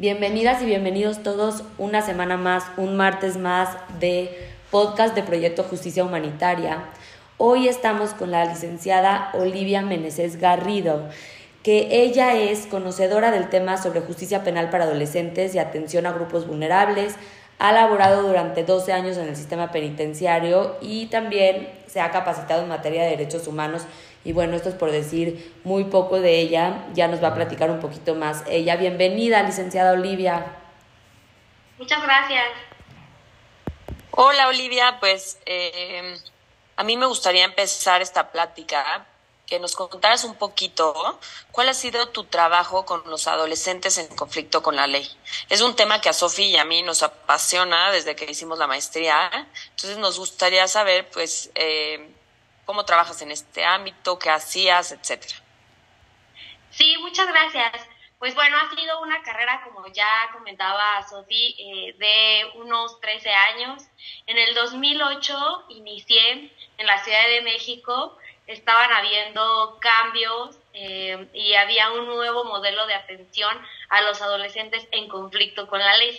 Bienvenidas y bienvenidos todos una semana más, un martes más de podcast de Proyecto Justicia Humanitaria. Hoy estamos con la licenciada Olivia Meneses Garrido, que ella es conocedora del tema sobre justicia penal para adolescentes y atención a grupos vulnerables. Ha laborado durante 12 años en el sistema penitenciario y también se ha capacitado en materia de derechos humanos y bueno, esto es por decir muy poco de ella, ya nos va a platicar un poquito más. Ella, bienvenida, licenciada Olivia. Muchas gracias. Hola Olivia, pues eh, a mí me gustaría empezar esta plática que nos contaras un poquito cuál ha sido tu trabajo con los adolescentes en conflicto con la ley. Es un tema que a Sofía y a mí nos apasiona desde que hicimos la maestría, entonces nos gustaría saber, pues, eh, cómo trabajas en este ámbito, qué hacías, etcétera. Sí, muchas gracias. Pues bueno, ha sido una carrera, como ya comentaba Sofía, eh, de unos 13 años. En el 2008 inicié en la Ciudad de México, estaban habiendo cambios eh, y había un nuevo modelo de atención a los adolescentes en conflicto con la ley.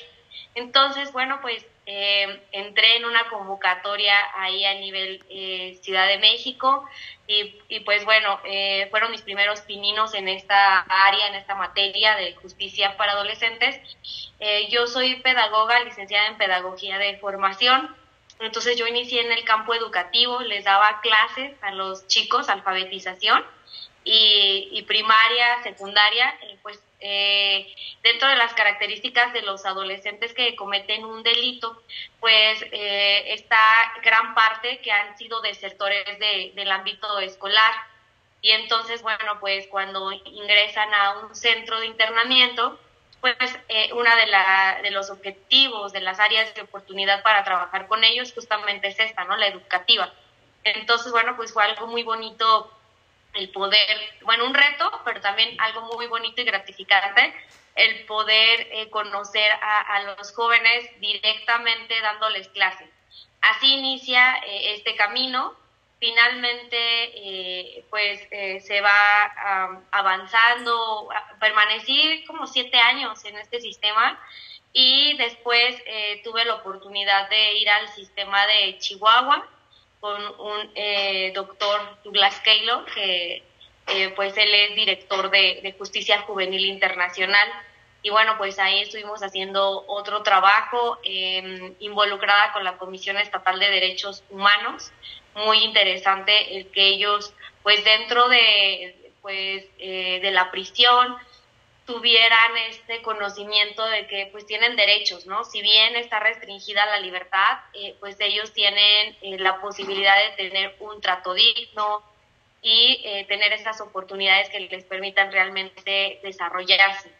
Entonces, bueno, pues eh, entré en una convocatoria ahí a nivel eh, Ciudad de México y, pues bueno, eh, fueron mis primeros pininos en esta área, en esta materia de justicia para adolescentes. yo soy pedagoga, licenciada en pedagogía de formación. Entonces yo inicié en el campo educativo, les daba clases a los chicos, alfabetización y, y primaria, secundaria, pues eh, dentro de las características de los adolescentes que cometen un delito, pues eh, está gran parte que han sido desertores del ámbito escolar. Y entonces, bueno, pues cuando ingresan a un centro de internamiento, pues eh, una de, la, de los objetivos de las áreas de oportunidad para trabajar con ellos justamente es esta, ¿no? La educativa. Entonces, bueno, pues fue algo muy bonito el poder, bueno, un reto, pero también algo muy bonito y gratificante, el poder eh, conocer a, los jóvenes directamente dándoles clases. Así inicia eh, este camino. Finalmente, eh, pues se va avanzando, permanecí como siete años en este sistema y después tuve la oportunidad de ir al sistema de Chihuahua, con un eh, doctor Douglas Keylor, que eh, pues él es director de, Justicia Juvenil Internacional. Y bueno, pues ahí estuvimos haciendo otro trabajo em, involucrada con la Comisión Estatal de Derechos Humanos. Muy interesante el que ellos, pues dentro de, pues, eh, de la prisión, tuvieran este conocimiento de que pues tienen derechos, ¿no? Si bien está restringida la libertad, eh, pues ellos tienen eh, la posibilidad de tener un trato digno y eh, tener esas oportunidades que les permitan realmente desarrollarse.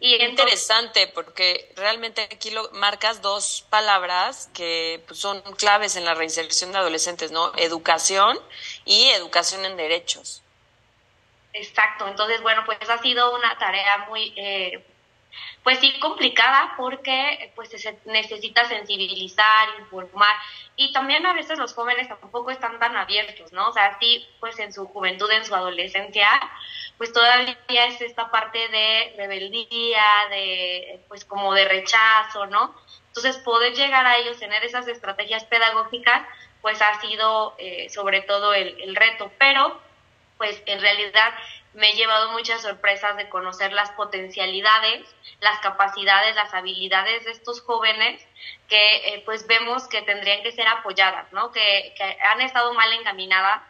Y interesante porque realmente aquí lo, marcas dos palabras que pues, son claves en la reinserción de adolescentes, ¿no? Educación y educación en derechos. Exacto, entonces bueno, pues ha sido una tarea muy, eh, pues sí, complicada porque pues se necesita sensibilizar, informar y también a veces los jóvenes tampoco están tan abiertos, ¿no? O sea, sí, pues en su juventud, en su adolescencia, pues todavía es esta parte de rebeldía, de pues como de rechazo, ¿no? Entonces poder llegar a ellos, tener esas estrategias pedagógicas, pues ha sido eh, sobre todo el, el reto, pero pues en realidad me he llevado muchas sorpresas de conocer las potencialidades, las capacidades, las habilidades de estos jóvenes que eh, pues vemos que tendrían que ser apoyadas, ¿no? Que, han estado mal encaminadas,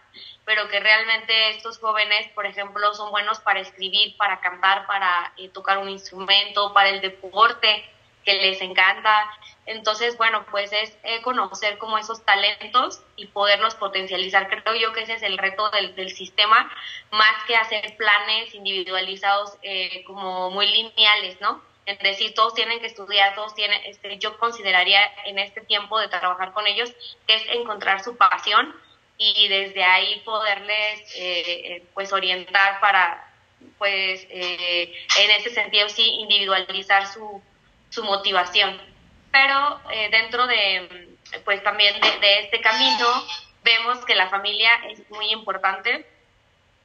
pero que realmente estos jóvenes, por ejemplo, son buenos para escribir, para cantar, para eh, tocar un instrumento, para el deporte, que les encanta. Entonces, bueno, pues es eh, conocer como esos talentos y poderlos potencializar. Creo yo que ese es el reto del, del sistema, más que hacer planes individualizados eh, como muy lineales, ¿no? en decir todos tienen que estudiar, todos tienen, este, yo consideraría en este tiempo de trabajar con ellos que es encontrar su pasión y desde ahí poderles eh, eh, pues orientar para pues eh, en ese sentido sí individualizar su, su motivación pero dentro de pues también de, de, este camino vemos que la familia es muy importante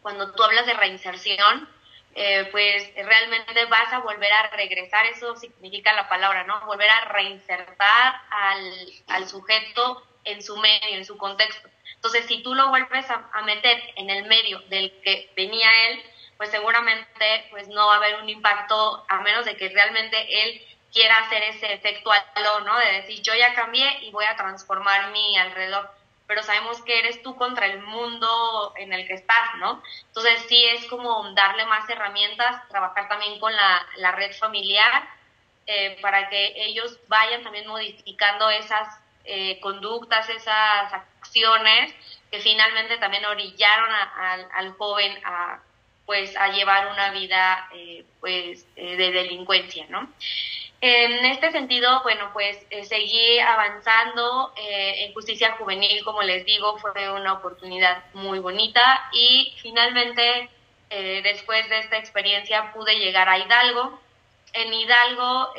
cuando tú hablas de reinserción eh, pues realmente vas a volver a regresar, eso significa la palabra, ¿no? Volver a reinsertar al, al sujeto en su medio, en su contexto. Entonces, si tú lo vuelves a, meter en el medio del que venía él, pues seguramente pues no va a haber un impacto a menos de que realmente él quiera hacer ese efecto halo, ¿no? De decir, yo ya cambié y voy a transformar mi alrededor pero sabemos que eres tú contra el mundo en el que estás, ¿no? Entonces sí es como darle más herramientas, trabajar también con la, la red familiar eh, para que ellos vayan también modificando esas eh, conductas, esas acciones que finalmente también orillaron al joven a pues a llevar una vida eh, pues de delincuencia, ¿no? En este sentido, bueno, pues eh, seguí avanzando eh, en justicia juvenil, como les digo, fue una oportunidad muy bonita y finalmente, eh, después de esta experiencia, pude llegar a Hidalgo. En Hidalgo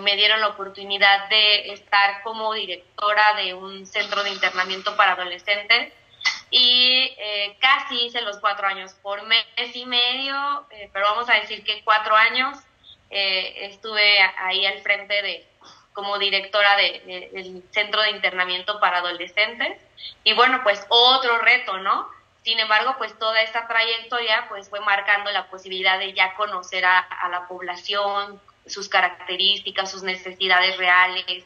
me dieron la oportunidad de estar como directora de un centro de internamiento para adolescentes y casi hice los cuatro años, por mes y medio, pero vamos a decir que cuatro años eh, estuve ahí al frente de como directora de, del Centro de Internamiento para Adolescentes. Y bueno, pues otro reto, ¿no? Sin embargo, pues toda esta trayectoria pues fue marcando la posibilidad de ya conocer a, la población, sus características, sus necesidades reales.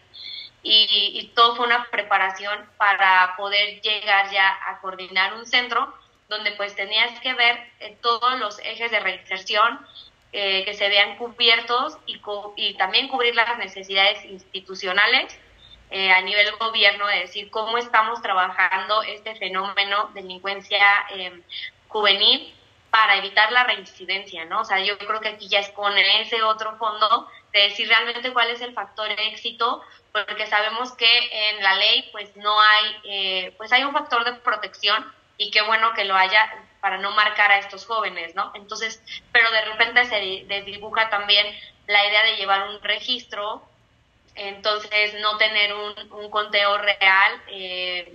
Y, y, todo fue una preparación para poder llegar ya a coordinar un centro donde pues tenías que ver eh, todos los ejes de reinserción, eh, que se vean cubiertos y, y, también cubrir las necesidades institucionales eh, a nivel gobierno, de decir cómo estamos trabajando este fenómeno de delincuencia em, juvenil para evitar la reincidencia, ¿no? O sea, yo creo que aquí ya es con ese otro fondo de decir realmente cuál es el factor éxito, porque sabemos que en la ley pues no hay, eh, pues hay un factor de protección y qué bueno que lo haya para no marcar a estos jóvenes, ¿no? Entonces, pero de repente se desdibuja también la idea de llevar un registro, entonces no tener un, un conteo real, eh,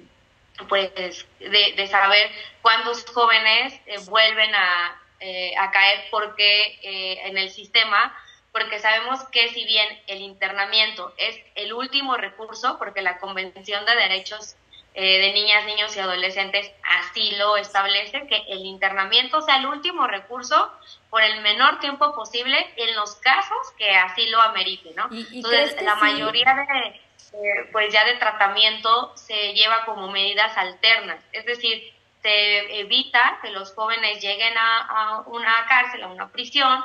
pues de, saber cuántos jóvenes eh, vuelven a, eh, a, caer porque en el sistema, porque sabemos que si bien el internamiento es el último recurso, porque la Convención de Derechos eh, de niñas, niños y adolescentes así lo establece, que el internamiento sea el último recurso por el menor tiempo posible en los casos que así lo amerite, ¿no? Entonces, la mayoría de, pues ya de tratamiento se lleva como medidas alternas, es decir, se evita que los jóvenes lleguen a, una cárcel, a una prisión,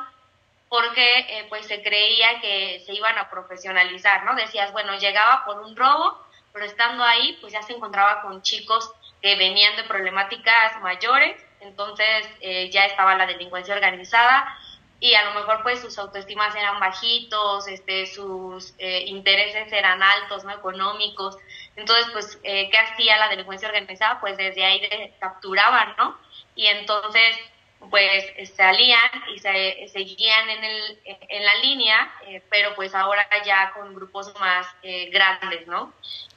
porque eh, pues se creía que se iban a profesionalizar, ¿no? Decías, bueno, llegaba por un robo, pero estando ahí, pues ya se encontraba con chicos que venían de problemáticas mayores, entonces eh, ya estaba la delincuencia organizada y a lo mejor pues sus autoestimas eran bajitos, este, sus eh, intereses eran altos, ¿no? Económicos. Entonces, pues, eh, ¿qué hacía la delincuencia organizada? Pues desde ahí capturaban, ¿no? Y entonces pues salían y se, seguían en, el, en la línea, eh, pero pues ahora ya con grupos más eh, grandes, ¿no?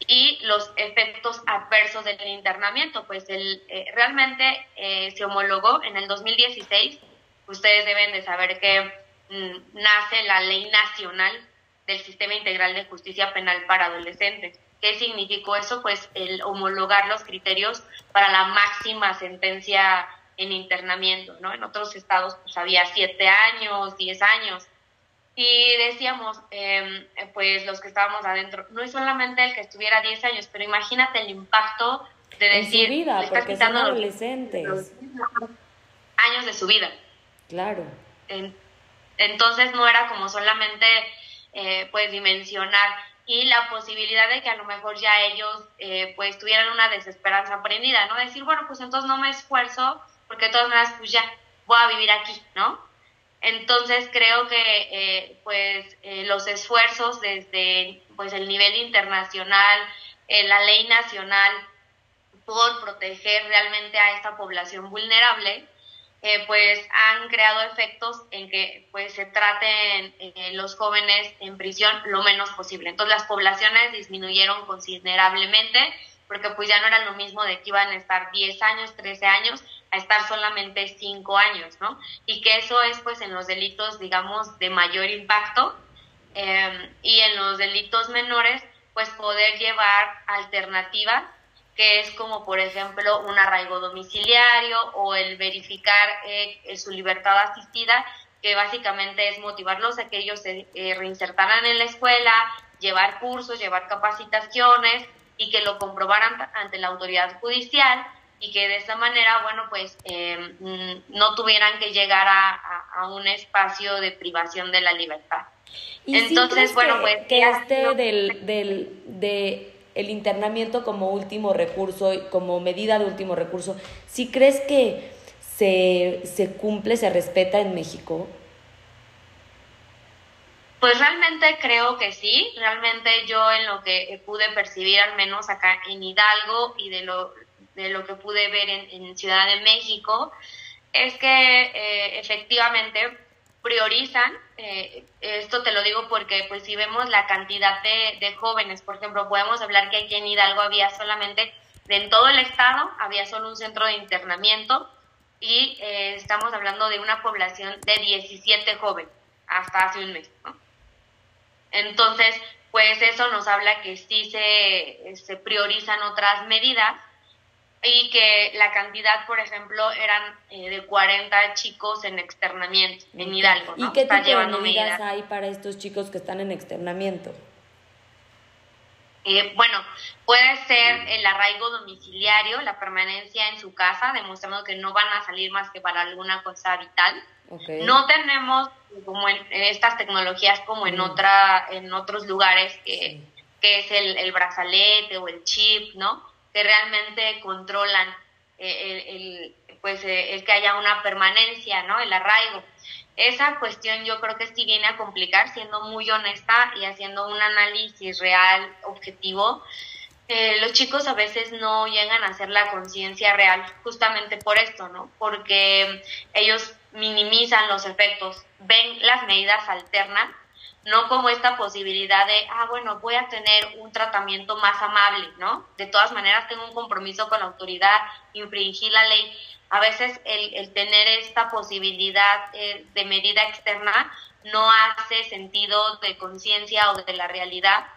Y los efectos adversos del internamiento, pues el, eh, realmente se homologó en el 2016, ustedes deben de saber que mm, nace la Ley Nacional del Sistema Integral de Justicia Penal para Adolescentes. ¿Qué significó eso? Pues el homologar los criterios para la máxima sentencia en internamiento, ¿no? En otros estados pues había siete años, diez años. Y decíamos, em, pues los que estábamos adentro, no es solamente el que estuviera diez años, pero imagínate el impacto de decir... En su vida, porque son adolescentes. años de su vida. Claro. entonces no era como solamente, eh, pues, dimensionar y la posibilidad de que a lo mejor ya ellos, eh, pues, tuvieran una desesperanza aprendida, ¿no? Decir, bueno, pues entonces no me esfuerzo porque de todas maneras, pues ya voy a vivir aquí, ¿no? Entonces creo que eh, pues eh, los esfuerzos desde pues el nivel internacional, eh, la ley nacional por proteger realmente a esta población vulnerable, pues han creado efectos en que pues se traten los jóvenes en prisión lo menos posible. Entonces las poblaciones disminuyeron considerablemente porque pues ya no era lo mismo de que iban a estar 10 años, 13 años, a estar solamente 5 años, ¿no? Y que eso es pues en los delitos, digamos, de mayor impacto em, y en los delitos menores, pues poder llevar alternativas, que es como por ejemplo un arraigo domiciliario o el verificar eh, su libertad asistida, que básicamente es motivarlos a que ellos se eh, reinsertaran en la escuela, llevar cursos, llevar capacitaciones, y que lo comprobaran ante la autoridad judicial y que de esa manera, bueno, pues em, no tuvieran que llegar a, un espacio de privación de la libertad. Entonces, bueno, pues... Que este del, del, de el internamiento como último recurso, como medida de último recurso, ¿sí crees que se, se cumple, se respeta en México? Pues realmente creo que sí, realmente yo en lo que pude percibir, al menos acá en Hidalgo y de lo, de lo que pude ver en, Ciudad de México, es que eh, efectivamente priorizan, eh, esto te lo digo porque pues si vemos la cantidad de, jóvenes, por ejemplo, podemos hablar que aquí en Hidalgo había solamente, en todo el estado, había solo un centro de internamiento y eh, estamos hablando de una población de 17 jóvenes hasta hace un mes. Entonces, pues eso nos habla que sí se, se priorizan otras medidas y que la cantidad, por ejemplo, eran eh, de 40 chicos en externamiento en Hidalgo. ¿Y qué tipo de medidas hay para estos chicos que están en externamiento? Eh, bueno, puede ser el arraigo domiciliario, la permanencia en su casa, demostrando que no van a salir más que para alguna cosa vital. No tenemos como en, estas tecnologías como en mm. otra en otros lugares que, es el, brazalete o el chip, ¿no? Que realmente controlan eh, el, pues eh, el que haya una permanencia, ¿no? El arraigo. Esa cuestión yo creo que sí viene a complicar, siendo muy honesta y haciendo un análisis real, objetivo. Eh, los chicos a veces no llegan a hacer la conciencia real justamente por esto, ¿no? Porque ellos minimizan los efectos, ven las medidas alternas, no como esta posibilidad de, ah, bueno, voy a tener un tratamiento más amable, ¿no? De todas maneras tengo un compromiso con la autoridad, infringir la ley. A veces el, tener esta posibilidad eh, de medida externa no hace sentido de conciencia o de la realidad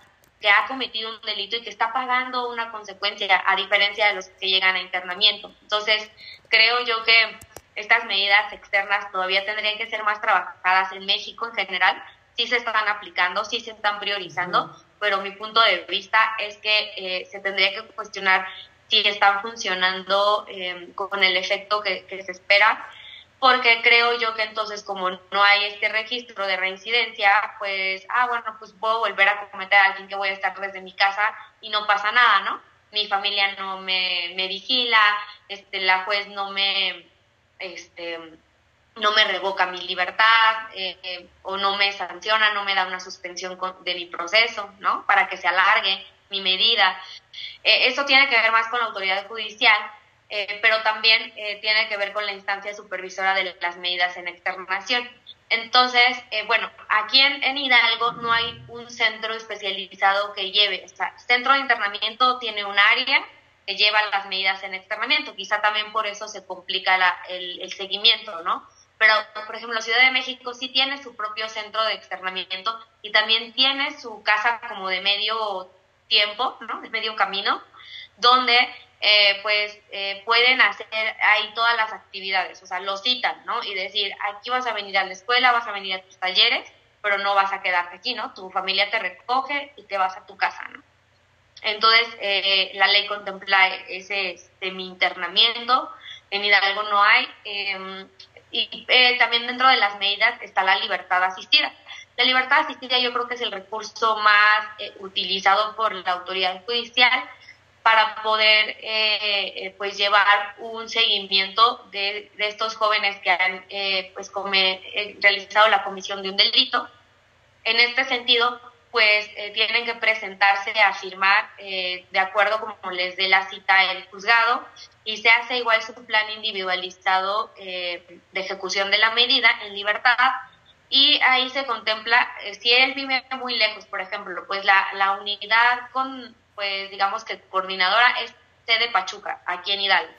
que ha cometido un delito y que está pagando una consecuencia, a diferencia de los que llegan a internamiento. Entonces, creo yo que estas medidas externas todavía tendrían que ser más trabajadas en México en general. Sí se están aplicando, sí se están priorizando, pero mi punto de vista es que eh, se tendría que cuestionar si están funcionando eh, con el efecto que, se espera, porque creo yo que entonces como no hay este registro de reincidencia, pues, ah, bueno, pues puedo volver a cometer a alguien que voy a estar desde mi casa y no pasa nada, ¿no? Mi familia no me, me vigila, este, la juez no me este, no me revoca mi libertad eh, o no me sanciona, no me da una suspensión de mi proceso, ¿no? Para que se alargue mi medida. Eh, eso tiene que ver más con la autoridad judicial, eh, pero también tiene que ver con la instancia supervisora de las medidas en externación. Entonces, bueno, aquí en, en, Hidalgo no hay un centro especializado que lleve. O sea, centro de internamiento tiene un área que llevan las medidas en externamiento. Quizá también por eso se complica el, seguimiento, ¿no? Pero, por ejemplo, Ciudad de México sí tiene su propio centro de externamiento y también tiene su casa como de medio tiempo, ¿no? De medio camino, donde eh, pues eh, pueden hacer ahí todas las actividades, o sea, lo citan, ¿no? Y decir, aquí vas a venir a la escuela, vas a venir a tus talleres, pero no vas a quedarte aquí, ¿no? Tu familia te recoge y te vas a tu casa, ¿no? Entonces, eh, la ley contempla ese semi-internamiento, en Hidalgo no hay, em, y eh, también dentro de las medidas está la libertad asistida. La libertad asistida yo creo que es el recurso más eh, utilizado por la autoridad judicial para poder eh, eh, pues llevar un seguimiento de, de estos jóvenes que han eh, pues realizado la comisión de un delito. En este sentido, pues tienen que presentarse a firmar de acuerdo como les dé la cita el juzgado y se hace igual su plan individualizado de ejecución de la medida en libertad y ahí se contempla, si él vive muy lejos, por ejemplo, pues la, la unidad con pues digamos que coordinadora es de Pachuca, aquí en Hidalgo.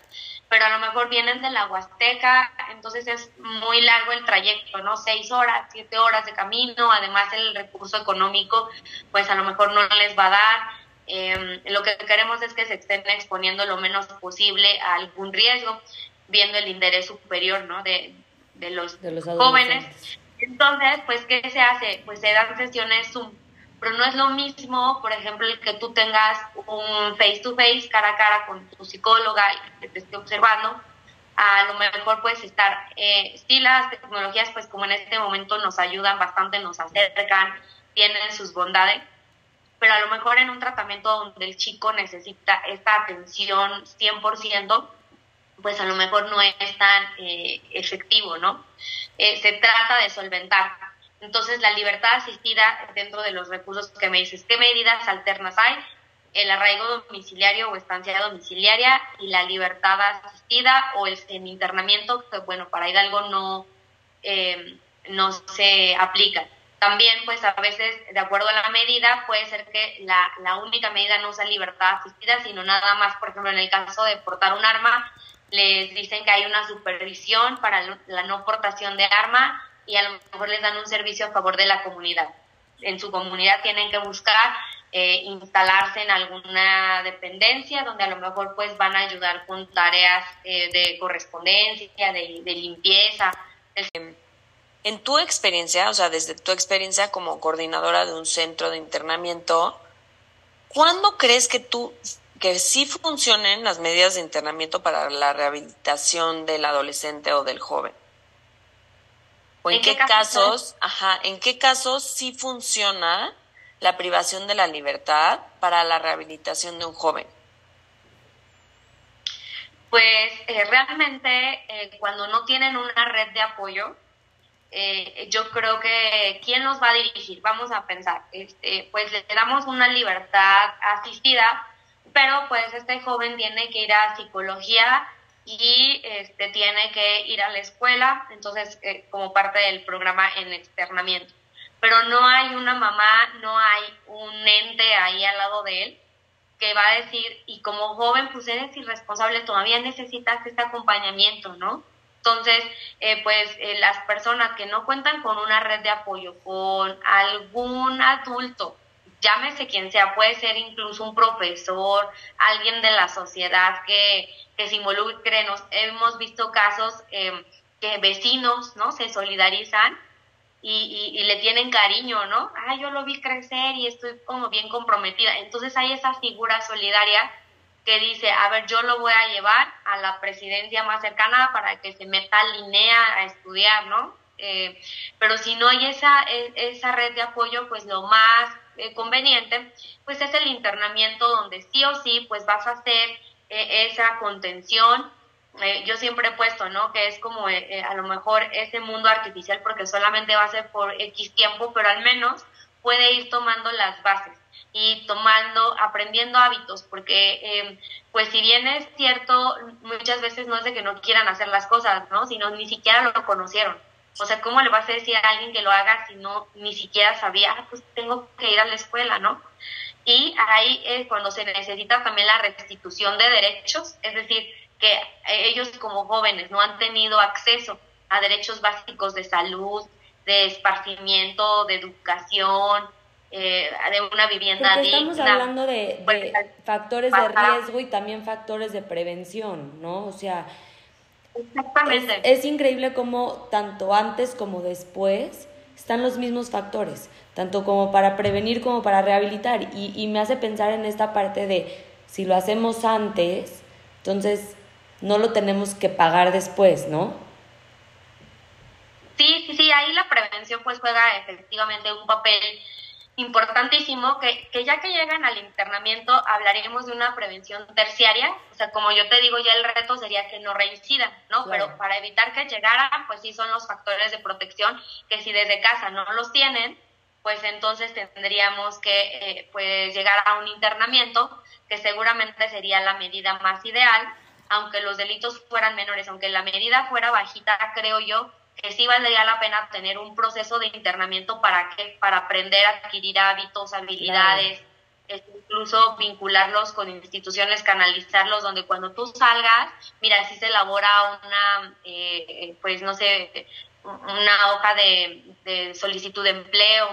Pero a lo mejor vienen de la Huasteca, entonces es muy largo el trayecto, ¿no? Seis horas, siete horas de camino, además el recurso económico, pues a lo mejor no les va a dar. Em, lo que queremos es que se estén exponiendo lo menos posible a algún riesgo, viendo el interés superior, ¿no? De, de los, de los jóvenes. Entonces, pues, ¿qué se hace? Pues se dan sesiones Zoom pero no es lo mismo, por ejemplo, el que tú tengas un face to face, cara a cara con tu psicóloga y que te esté observando, a lo mejor puedes estar, eh, sí las tecnologías pues como en este momento nos ayudan bastante, nos acercan, tienen sus bondades, pero a lo mejor en un tratamiento donde el chico necesita esta atención 100%, pues a lo mejor no es tan eh, efectivo, ¿no? Eh, se trata de solventar entonces, la libertad asistida dentro de los recursos que me dices, ¿qué medidas alternas hay? El arraigo domiciliario o estancia domiciliaria y la libertad asistida o el internamiento, que bueno, para Hidalgo no, eh, no se aplica. También, pues a veces, de acuerdo a la medida, puede ser que la, la única medida no sea libertad asistida, sino nada más, por ejemplo, en el caso de portar un arma, les dicen que hay una supervisión para la no portación de arma y a lo mejor les dan un servicio a favor de la comunidad. En su comunidad tienen que buscar eh, instalarse en alguna dependencia donde a lo mejor pues van a ayudar con tareas eh, de correspondencia, de, de limpieza. En tu experiencia, o sea, desde tu experiencia como coordinadora de un centro de internamiento, ¿cuándo crees que tú que sí funcionen las medidas de internamiento para la rehabilitación del adolescente o del joven? ¿O en, qué, casos, ajá, en qué casos sí funciona la privación de la libertad para la rehabilitación de un joven? Pues eh, realmente eh, cuando no tienen una red de apoyo, eh, yo creo que quién nos va a dirigir, vamos a pensar, este, pues le damos una libertad asistida, pero pues este joven tiene que ir a psicología y este, tiene que ir a la escuela, entonces eh, como parte del programa en externamiento. Pero no hay una mamá, no hay un ente ahí al lado de él que va a decir, y como joven, pues eres irresponsable, todavía necesitas este acompañamiento, ¿no? Entonces, eh, pues eh, las personas que no cuentan con una red de apoyo, con algún adulto llámese quien sea, puede ser incluso un profesor, alguien de la sociedad que, que se involucre. Nos, hemos visto casos eh, que vecinos ¿no? se solidarizan y, y, le tienen cariño, ¿no? Ah, yo lo vi crecer y estoy como bien comprometida. Entonces hay esa figura solidaria que dice, a ver, yo lo voy a llevar a la presidencia más cercana para que se meta línea a estudiar, ¿no? Eh, pero si no hay esa, e, esa red de apoyo, pues lo más eh, conveniente, pues es el internamiento donde sí o sí, pues vas a hacer eh, esa contención. Eh, yo siempre he puesto, ¿no? Que es como a lo mejor ese mundo artificial porque solamente va a ser por X tiempo, pero al menos puede ir tomando las bases y tomando, aprendiendo hábitos, porque pues si bien es cierto, muchas veces no es de que no quieran hacer las cosas, ¿no? Sino ni siquiera lo conocieron. O sea, ¿cómo le vas a decir a alguien que lo haga si no ni siquiera sabía, ah, pues tengo que ir a la escuela, ¿no? Y ahí es cuando se necesita también la restitución de derechos, es decir, que ellos como jóvenes no han tenido acceso a derechos básicos de salud, de esparcimiento, de educación, eh, de una vivienda Porque Estamos hablando de, de factores de riesgo y también factores de prevención, ¿no? O sea, Exactamente. Es, increíble cómo tanto antes como después están los mismos factores, tanto como para prevenir como para rehabilitar. Y, y me hace pensar en esta parte de si lo hacemos antes, entonces no lo tenemos que pagar después, ¿no? Sí, sí, sí, ahí la prevención pues juega efectivamente un papel importantísimo que, que, ya que llegan al internamiento hablaremos de una prevención terciaria, o sea, como yo te digo, ya el reto sería que no reincidan, ¿no? Pero para evitar que llegaran, pues sí son los factores de protección que si desde casa no los tienen, pues entonces tendríamos que eh, pues llegar a un internamiento que seguramente sería la medida más ideal, aunque los delitos fueran menores, aunque la medida fuera bajita, creo yo que sí valdría la pena tener un proceso de internamiento para que para aprender a adquirir hábitos, habilidades, incluso vincularlos con instituciones, canalizarlos, donde cuando tú salgas, mira, si se elabora una, eh, pues no sé, una hoja de, solicitud de empleo,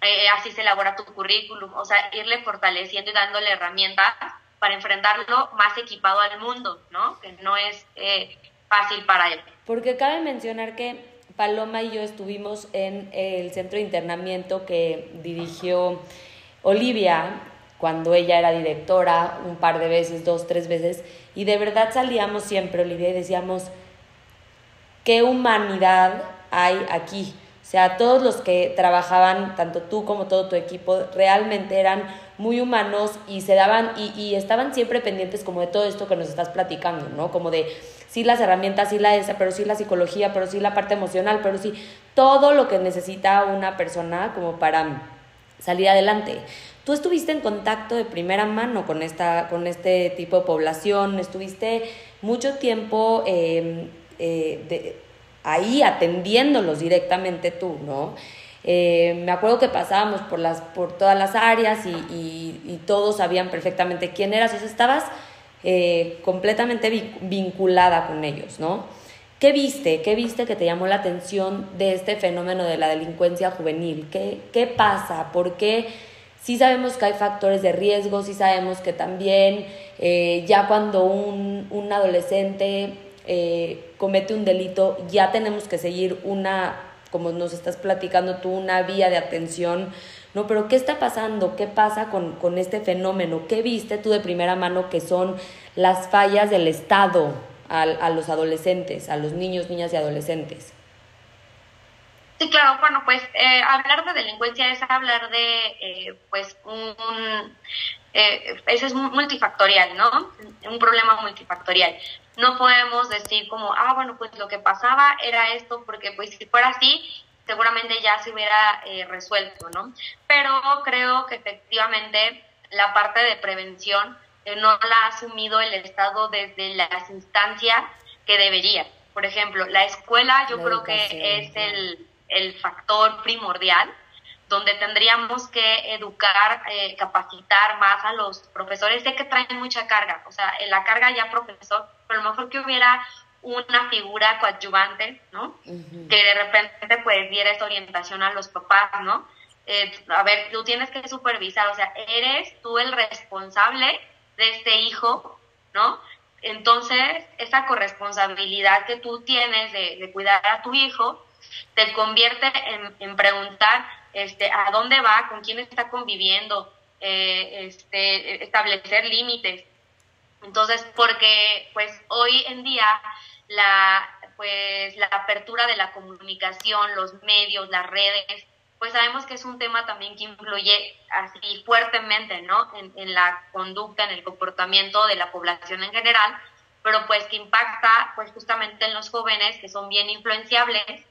eh, así se elabora tu currículum, o sea, irle fortaleciendo y dándole herramientas para enfrentarlo más equipado al mundo, ¿no? Que no es eh, fácil para él. Porque cabe mencionar que Paloma y yo estuvimos en el centro de internamiento que dirigió Olivia cuando ella era directora, un par de veces, dos, tres veces, y de verdad salíamos siempre, Olivia, y decíamos, ¿qué humanidad hay aquí? O sea, todos los que trabajaban, tanto tú como todo tu equipo, realmente eran muy humanos y se daban y, y estaban siempre pendientes como de todo esto que nos estás platicando, ¿no? Como de sí las herramientas, sí la esa, pero sí la psicología, pero sí la parte emocional, pero sí todo lo que necesita una persona como para salir adelante. Tú estuviste en contacto de primera mano con, esta, con este tipo de población, estuviste mucho tiempo em, eh, ahí atendiéndolos directamente tú, ¿no? Eh, me acuerdo que pasábamos por, las, por todas las áreas y, y, todos sabían perfectamente quién eras, o estabas eh, completamente vinculada con ellos, ¿no? ¿Qué viste? ¿Qué viste que te llamó la atención de este fenómeno de la delincuencia juvenil? ¿Qué, qué pasa? ¿Por qué? Sí sabemos que hay factores de riesgo, sí sabemos que también eh, ya cuando un, un adolescente eh, comete un delito, ya tenemos que seguir una, como nos estás platicando tú, una vía de atención ¿no? Pero ¿qué está pasando? ¿Qué pasa con, con este fenómeno? ¿Qué viste tú de primera mano que son las fallas del Estado a, a los adolescentes, a los niños, niñas y adolescentes? Sí, claro, bueno, pues eh, hablar de delincuencia es hablar de, eh, pues, un, eh, eso es multifactorial, ¿no? Un problema multifactorial. No podemos decir como, ah, bueno, pues lo que pasaba era esto, porque pues si fuera así, seguramente ya se hubiera eh, resuelto, ¿no? Pero creo que efectivamente la parte de prevención eh, no la ha asumido el Estado desde las instancias que debería. Por ejemplo, la escuela yo creo que es el, el, factor primordial donde tendríamos que educar, eh, capacitar más a los profesores. Sé que traen mucha carga, o sea, la carga ya profesor, pero a lo mejor que hubiera una figura coadyuvante, ¿no? Que de repente pues diera esa orientación a los papás, ¿no? Eh, a ver, tú tienes que supervisar, o sea, eres tú el responsable de este hijo, ¿no? Entonces, esa corresponsabilidad que tú tienes de, cuidar a tu hijo te convierte en, preguntar este, a dónde va, con quién está conviviendo, eh, este, establecer límites. Entonces, porque pues hoy en día la, pues, la apertura de la comunicación, los medios, las redes, pues sabemos que es un tema también que influye así fuertemente, ¿no? En, en, la conducta, en el comportamiento de la población en general, pero pues que impacta pues justamente en los jóvenes que son bien influenciables.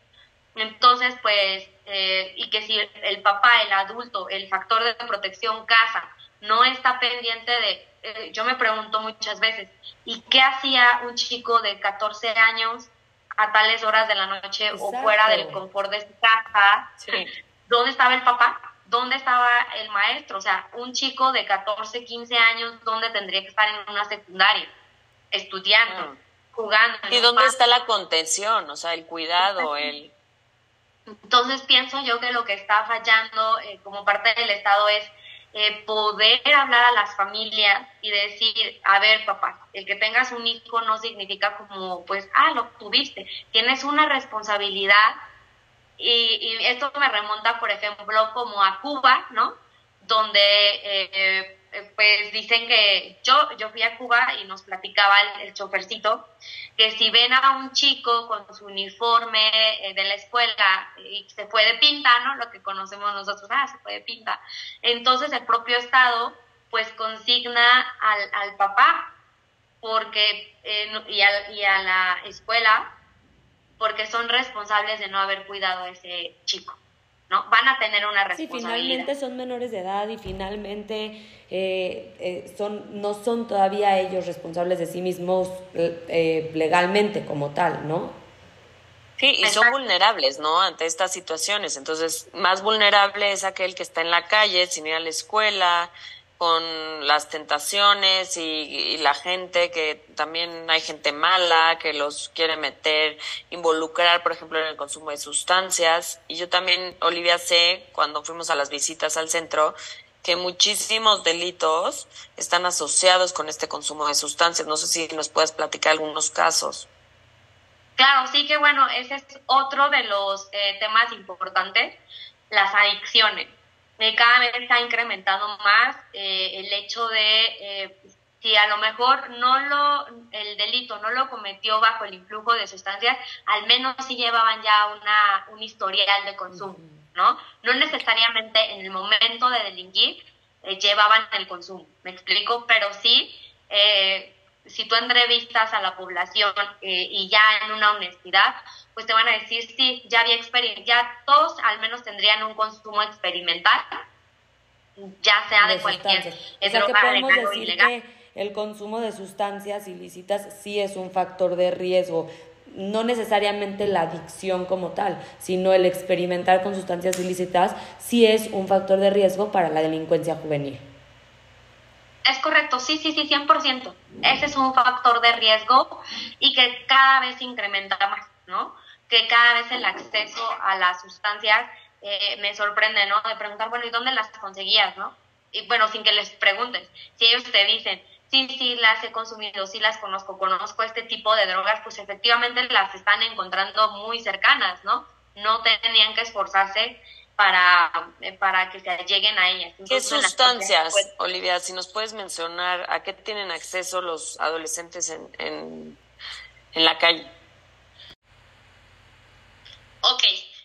Entonces, pues, eh, y que si el papá, el adulto, el factor de protección casa, no está pendiente de, eh, yo me pregunto muchas veces, ¿y qué hacía un chico de 14 años a tales horas de la noche o fuera del confort de su casa? ¿Dónde estaba el papá? ¿Dónde estaba el maestro? O sea, un chico de 14, 15 años, ¿dónde tendría que estar en una secundaria? Estudiando, ah. jugando. ¿Y dónde está la contención? O sea, el cuidado, el... Entonces pienso yo que lo que está fallando eh, como parte del Estado es eh, poder hablar a las familias y decir, a ver, papá, el que tengas un hijo no significa como, pues, ah, lo tuviste, tienes una responsabilidad y, esto me remonta, por ejemplo, como a Cuba, ¿no? Donde, eh, eh, pues dicen que yo, yo fui a Cuba y nos platicaba el, chofercito que si ven a un chico con su uniforme eh, de la escuela y se fue de pinta, ¿no? Lo que conocemos nosotros, ah, se fue de pinta. Entonces el propio Estado pues consigna al, al papá porque y, a, y a la escuela porque son responsables de no haber cuidado a ese chico. ¿No? Van a tener una responsabilidad. Sí, finalmente son menores de edad y finalmente eh, eh, son, no son todavía ellos responsables de sí mismos eh, legalmente como tal, ¿no? Sí, y son vulnerables, ¿no? Ante estas situaciones. Entonces, más vulnerable es aquel que está en la calle, sin ir a la escuela, con las tentaciones y, la gente que también hay gente mala que los quiere meter, involucrar, por ejemplo, en el consumo de sustancias. Y yo también, Olivia, sé, cuando fuimos a las visitas al centro, que muchísimos delitos están asociados con este consumo de sustancias. No sé si nos puedes platicar algunos casos. Claro, sí que bueno, ese es otro de los eh, temas importantes, las adicciones cada vez está incrementando más eh, el hecho de eh, si a lo mejor no lo el delito no lo cometió bajo el influjo de sustancias, al menos si llevaban ya una un historial de consumo, ¿no? No necesariamente en el momento de delinquir eh, llevaban el consumo, me explico, pero sí si tú entrevistas a la población y ya en una honestidad, pues te van a decir, sí, ya había experiencia, ya todos al menos tendrían un consumo experimental, ya sea de, cualquier o sea, que podemos decir Que el consumo de sustancias ilícitas sí es un factor de riesgo, no necesariamente la adicción como tal, sino el experimentar con sustancias ilícitas sí es un factor de riesgo para la delincuencia juvenil. Es correcto, sí, sí, sí, 100%. Ese es un factor de riesgo y que cada vez incrementa más, ¿no? que cada vez el acceso a las sustancias eh, me sorprende, ¿no? De preguntar, bueno, ¿y dónde las conseguías, no? Y bueno, sin que les preguntes. Si ellos te dicen, sí, sí, las he consumido, sí las conozco, conozco este tipo de drogas, pues efectivamente las están encontrando muy cercanas, ¿no? No tenían que esforzarse para, eh, para que se lleguen a ellas. ¿Qué sustancias, Olivia, si nos puedes mencionar, a qué tienen acceso los adolescentes en, en, en la calle? Ok,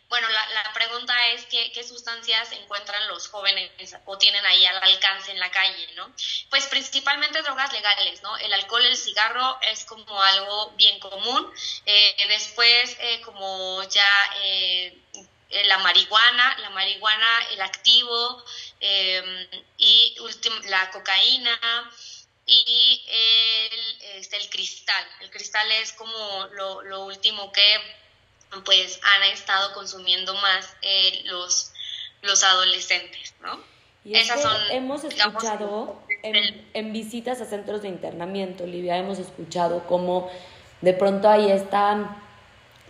bueno, la, la pregunta es ¿qué, qué, sustancias encuentran los jóvenes o tienen ahí al alcance en la calle, ¿no? Pues principalmente drogas legales, ¿no? El alcohol, el cigarro es como algo bien común. Eh, después, eh, como ya eh, la marihuana, la marihuana, el activo em, y la cocaína y el, este, el cristal. El cristal es como lo, lo último que pues han estado consumiendo más eh, los, los adolescentes, ¿no? Y Esas son, hemos escuchado en, en, visitas a centros de internamiento, Olivia, hemos escuchado cómo de pronto ahí está,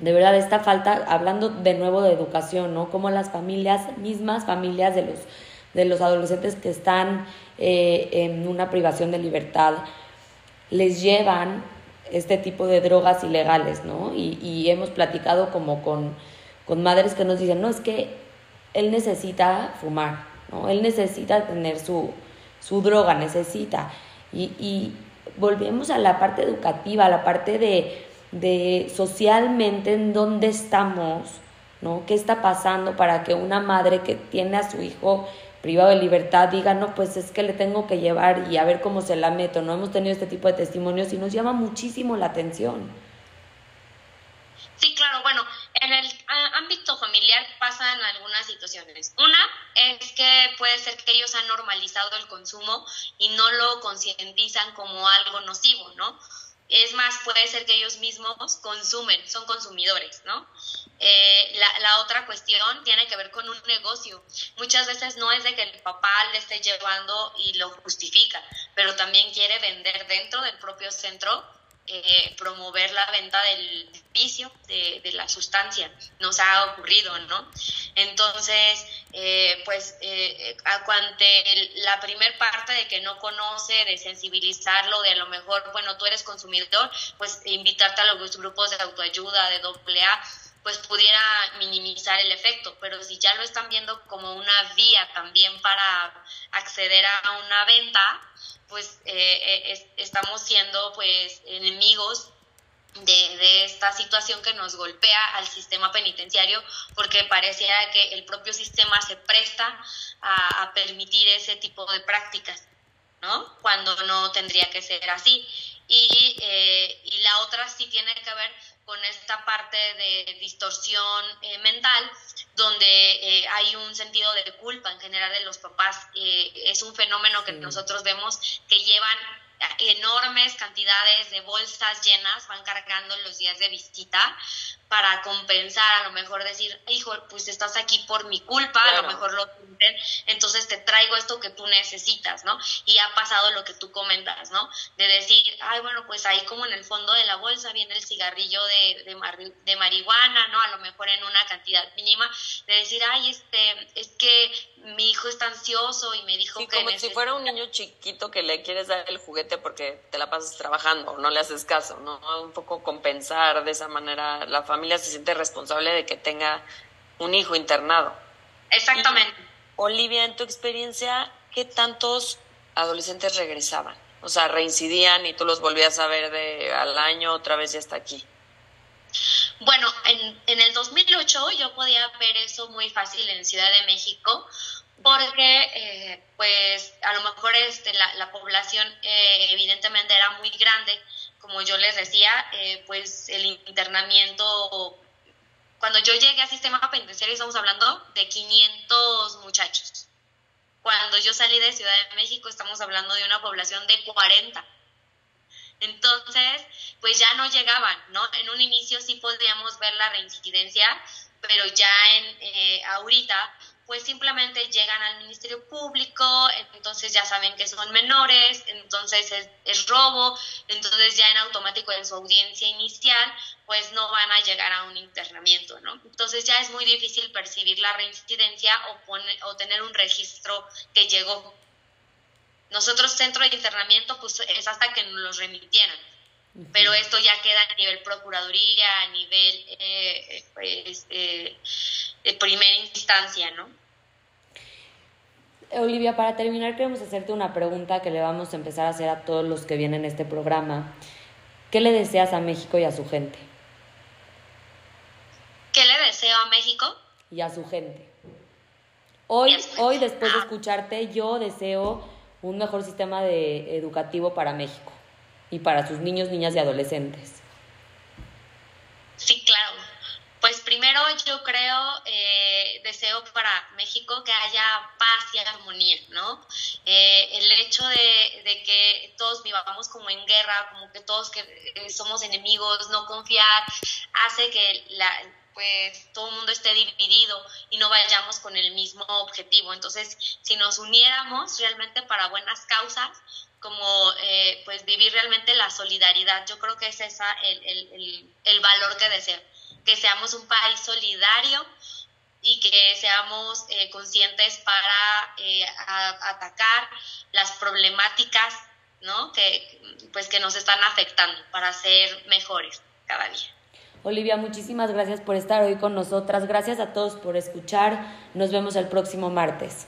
de verdad, esta falta, hablando de nuevo de educación, ¿no? Como las familias, mismas familias de los, de los adolescentes que están eh, en una privación de libertad, les llevan este tipo de drogas ilegales, ¿no? Y, y hemos platicado como con, con, madres que nos dicen, no, es que él necesita fumar, ¿no? Él necesita tener su, su droga, necesita. Y, y, volvemos a la parte educativa, a la parte de, de socialmente en dónde estamos, ¿no? ¿Qué está pasando para que una madre que tiene a su hijo privado de libertad diga, no, pues es que le tengo que llevar y a ver cómo se la meto. No hemos tenido este tipo de testimonios y nos llama muchísimo la atención. Sí, claro, bueno, en el ámbito familiar pasan algunas situaciones. Una es que puede ser que ellos han normalizado el consumo y no lo concientizan como algo nocivo, ¿no? Es más, puede ser que ellos mismos consumen, son consumidores, ¿no? Eh, la, la, otra cuestión tiene que ver con un negocio. Muchas veces no es de que el papá le esté llevando y lo justifica, pero también quiere vender dentro del propio centro eh, promover la venta del vicio de, de, la sustancia. Nos ha ocurrido, ¿no? Entonces, eh, pues, eh, la primer parte de que no conoce, de sensibilizarlo, de a lo mejor, bueno, tú eres consumidor, pues invitarte a los grupos de autoayuda, de doble A, pues pudiera minimizar el efecto, pero si ya lo están viendo como una vía también para acceder a una venta, pues eh, eh, estamos siendo pues enemigos de, esta situación que nos golpea al sistema penitenciario porque pareciera que el propio sistema se presta a, permitir ese tipo de prácticas, ¿no? Cuando no tendría que ser así. Y, eh, y la otra sí tiene que ver con esta parte de distorsión eh, mental, donde eh, hay un sentido de culpa en general de los papás. es un fenómeno que nosotros vemos que llevan enormes cantidades de bolsas llenas, van cargando los días de visita para compensar, a lo mejor decir, hijo, pues estás aquí por mi culpa, a lo mejor lo entonces te traigo esto que tú necesitas, ¿no? Y ha pasado lo que tú comentas, ¿no? De decir, ay, bueno, pues ahí como en el fondo de la bolsa viene el cigarrillo de, de, marihuana, ¿no? A lo mejor en una cantidad mínima, de decir, ay, este, es que mi hijo está ansioso y me dijo sí, que... como si fuera un niño chiquito que le quieres dar el juguete porque te la pasas trabajando, no le haces caso, ¿no? Un poco compensar de esa manera, la familia se siente responsable de que tenga un hijo internado. Exactamente. Olivia, en tu experiencia, ¿qué tantos adolescentes regresaban? O sea, reincidían y tú los volvías a ver de al año, otra vez ya está aquí. Bueno, en, en el 2008 yo podía ver eso muy fácil en Ciudad de México porque eh, pues a lo mejor este, la, la población eh, evidentemente era muy grande, como yo les decía, eh, pues el internamiento cuando yo llegué al sistema penitenciario estamos hablando de 500 muchachos. Cuando yo salí de Ciudad de México estamos hablando de una población de 40. Entonces, pues ya no llegaban, ¿no? En un inicio sí podíamos ver la reincidencia, pero ya en eh, ahorita pues simplemente llegan al Ministerio Público, entonces ya saben que son menores, entonces es, robo, entonces ya en automático en su audiencia inicial, pues no van a llegar a un internamiento, ¿no? Entonces ya es muy difícil percibir la reincidencia o, o tener un registro que llegó. Nosotros, centro de internamiento, pues es hasta que nos los remitieran pero esto ya queda a nivel procuraduría, a nivel eh, pues, eh, de primera instancia, ¿no? Olivia, para terminar queremos hacerte una pregunta que le vamos a empezar a hacer a todos los que vienen a este programa. ¿Qué le deseas a México y a su gente? ¿Qué le deseo a México? Y a su gente. Hoy, hoy después de ah. escucharte, yo deseo un mejor sistema de educativo para México y para sus niños, niñas y adolescentes? Sí, claro. Pues primero yo creo, eh, deseo para México que haya paz y armonía, ¿no? Eh, el hecho de, de, que todos vivamos como en guerra, como que todos que eh, somos enemigos, no confiar, hace que la, pues todo el mundo esté dividido y no vayamos con el mismo objetivo. Entonces, si nos uniéramos realmente para buenas causas, como eh, pues vivir realmente la solidaridad. Yo creo que es esa el, el, valor que deseo, que seamos un país solidario y que seamos eh, conscientes para eh, atacar las problemáticas ¿no? que, pues, que nos están afectando para ser mejores cada día. Olivia, muchísimas gracias por estar hoy con nosotras. Gracias a todos por escuchar. Nos vemos el próximo martes.